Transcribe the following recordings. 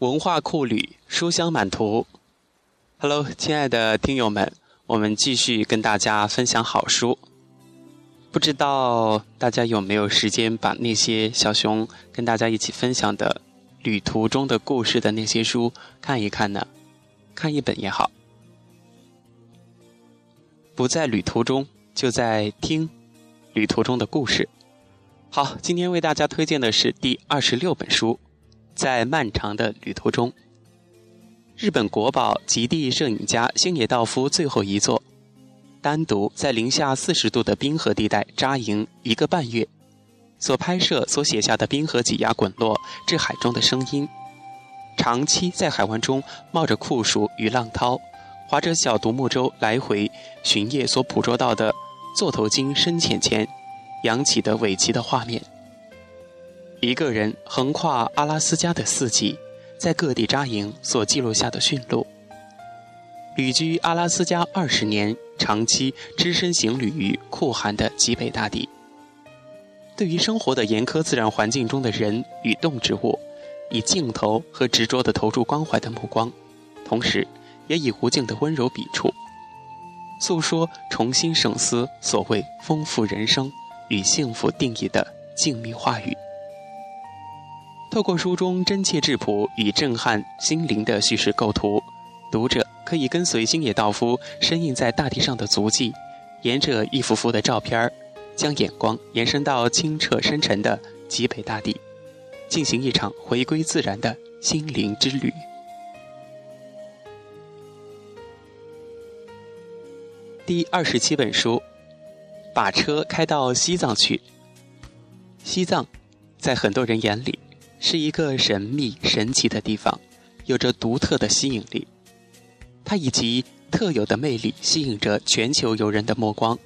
文化库旅，书香满途。Hello，亲爱的听友们，我们继续跟大家分享好书。不知道大家有没有时间把那些小熊跟大家一起分享的旅途中的故事的那些书看一看呢？看一本也好。不在旅途中，就在听旅途中的故事。好，今天为大家推荐的是第二十六本书。在漫长的旅途中，日本国宝极地摄影家星野道夫最后一作，单独在零下四十度的冰河地带扎营一个半月，所拍摄、所写下的冰河挤压滚落至海中的声音，长期在海湾中冒着酷暑与浪涛，划着小独木舟来回巡夜所捕捉到的座头鲸深浅前扬起的尾鳍的画面。一个人横跨阿拉斯加的四季，在各地扎营所记录下的驯鹿。旅居阿拉斯加二十年，长期只身行旅于酷寒的极北大地。对于生活的严苛自然环境中的人与动植物，以镜头和执着地投注关怀的目光，同时也以无尽的温柔笔触，诉说重新省思所谓丰富人生与幸福定义的静谧话语。透过书中真切质朴与震撼心灵的叙事构图，读者可以跟随星野道夫深印在大地上的足迹，沿着一幅幅的照片将眼光延伸到清澈深沉的极北大地，进行一场回归自然的心灵之旅。第二十七本书，把车开到西藏去。西藏，在很多人眼里。是一个神秘神奇的地方，有着独特的吸引力。它以其特有的魅力吸引着全球游人的目光。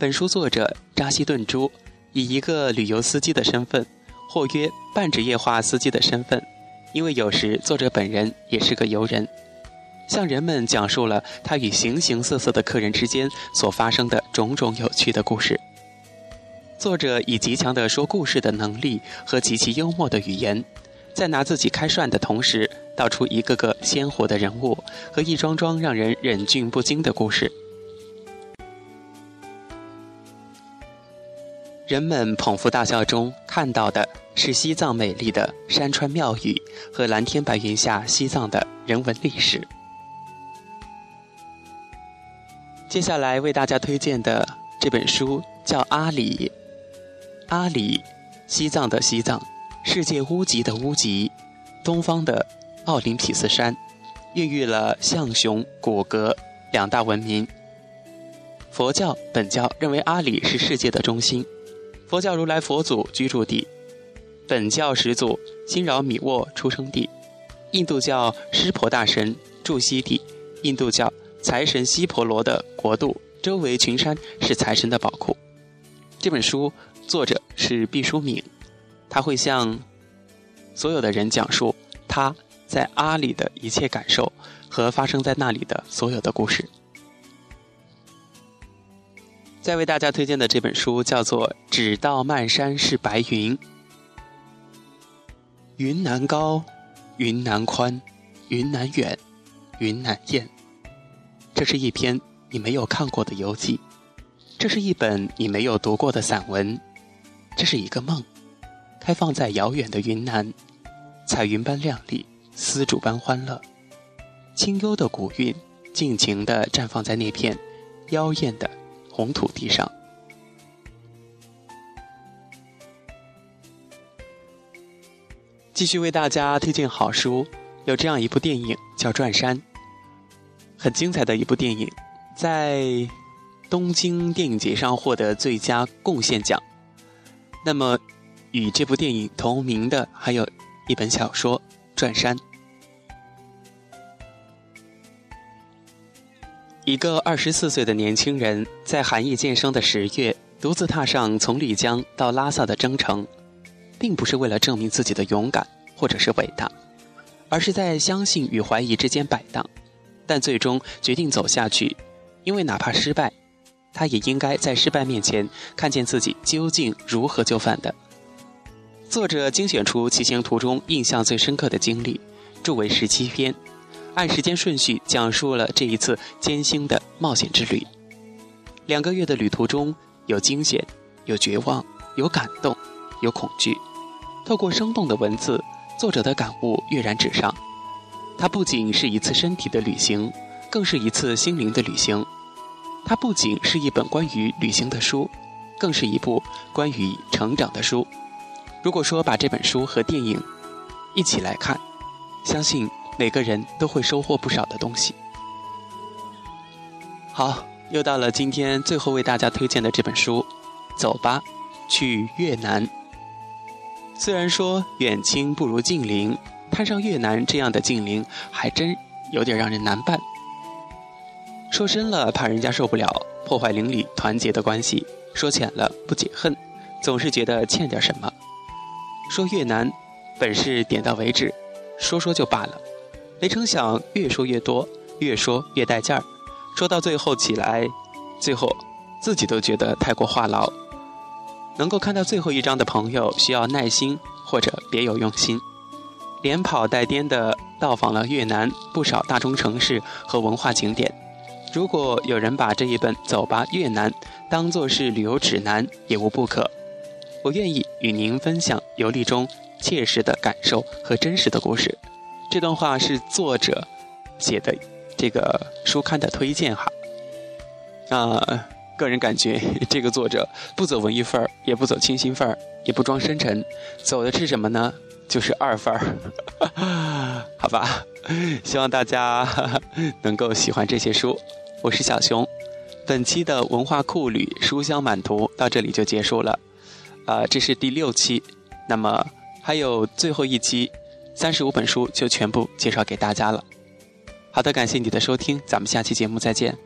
本书作者扎西顿珠以一个旅游司机的身份，或约半职业化司机的身份，因为有时作者本人也是个游人，向人们讲述了他与形形色色的客人之间所发生的种种有趣的故事。作者以极强的说故事的能力和极其幽默的语言，在拿自己开涮的同时，道出一个个鲜活的人物和一桩桩让人忍俊不禁的故事。人们捧腹大笑中看到的是西藏美丽的山川庙宇和蓝天白云下西藏的人文历史。接下来为大家推荐的这本书叫《阿里》。阿里，西藏的西藏，世界屋脊的屋脊，东方的奥林匹斯山，孕育了象雄、古格两大文明。佛教本教认为阿里是世界的中心，佛教如来佛祖居住地，本教始祖新饶米沃出生地，印度教湿婆大神住息地，印度教财神西婆罗的国度，周围群山是财神的宝库。这本书。作者是毕淑敏，他会向所有的人讲述他在阿里的一切感受和发生在那里的所有的故事。再为大家推荐的这本书叫做《只道漫山是白云》，云南高，云南宽，云南远，云南艳。这是一篇你没有看过的游记，这是一本你没有读过的散文。这是一个梦，开放在遥远的云南，彩云般亮丽，丝竹般欢乐，清幽的古韵尽情地绽放在那片妖艳的红土地上。继续为大家推荐好书，有这样一部电影叫《转山》，很精彩的一部电影，在东京电影节上获得最佳贡献奖。那么，与这部电影同名的还有一本小说《转山》。一个二十四岁的年轻人，在寒意渐生的十月，独自踏上从丽江到拉萨的征程，并不是为了证明自己的勇敢或者是伟大，而是在相信与怀疑之间摆荡，但最终决定走下去，因为哪怕失败。他也应该在失败面前看见自己究竟如何就范的。作者精选出骑行途中印象最深刻的经历，著为十七篇，按时间顺序讲述了这一次艰辛的冒险之旅。两个月的旅途中，有惊险，有绝望，有感动，有恐惧。透过生动的文字，作者的感悟跃然纸上。它不仅是一次身体的旅行，更是一次心灵的旅行。它不仅是一本关于旅行的书，更是一部关于成长的书。如果说把这本书和电影一起来看，相信每个人都会收获不少的东西。好，又到了今天最后为大家推荐的这本书，走吧，去越南。虽然说远亲不如近邻，摊上越南这样的近邻，还真有点让人难办。说深了怕人家受不了，破坏邻里团结的关系；说浅了不解恨，总是觉得欠点什么。说越南，本是点到为止，说说就罢了，没成想越说越多，越说越带劲儿，说到最后起来，最后自己都觉得太过话痨。能够看到最后一章的朋友，需要耐心或者别有用心，连跑带颠的到访了越南不少大中城市和文化景点。如果有人把这一本《走吧越南》当作是旅游指南，也无不可。我愿意与您分享游历中切实的感受和真实的故事。这段话是作者写的，这个书刊的推荐哈。啊，个人感觉这个作者不走文艺范儿，也不走清新范儿，也不装深沉，走的是什么呢？就是二范儿。好吧，希望大家 能够喜欢这些书。我是小熊，本期的文化库旅书香满图到这里就结束了。呃，这是第六期，那么还有最后一期，三十五本书就全部介绍给大家了。好的，感谢你的收听，咱们下期节目再见。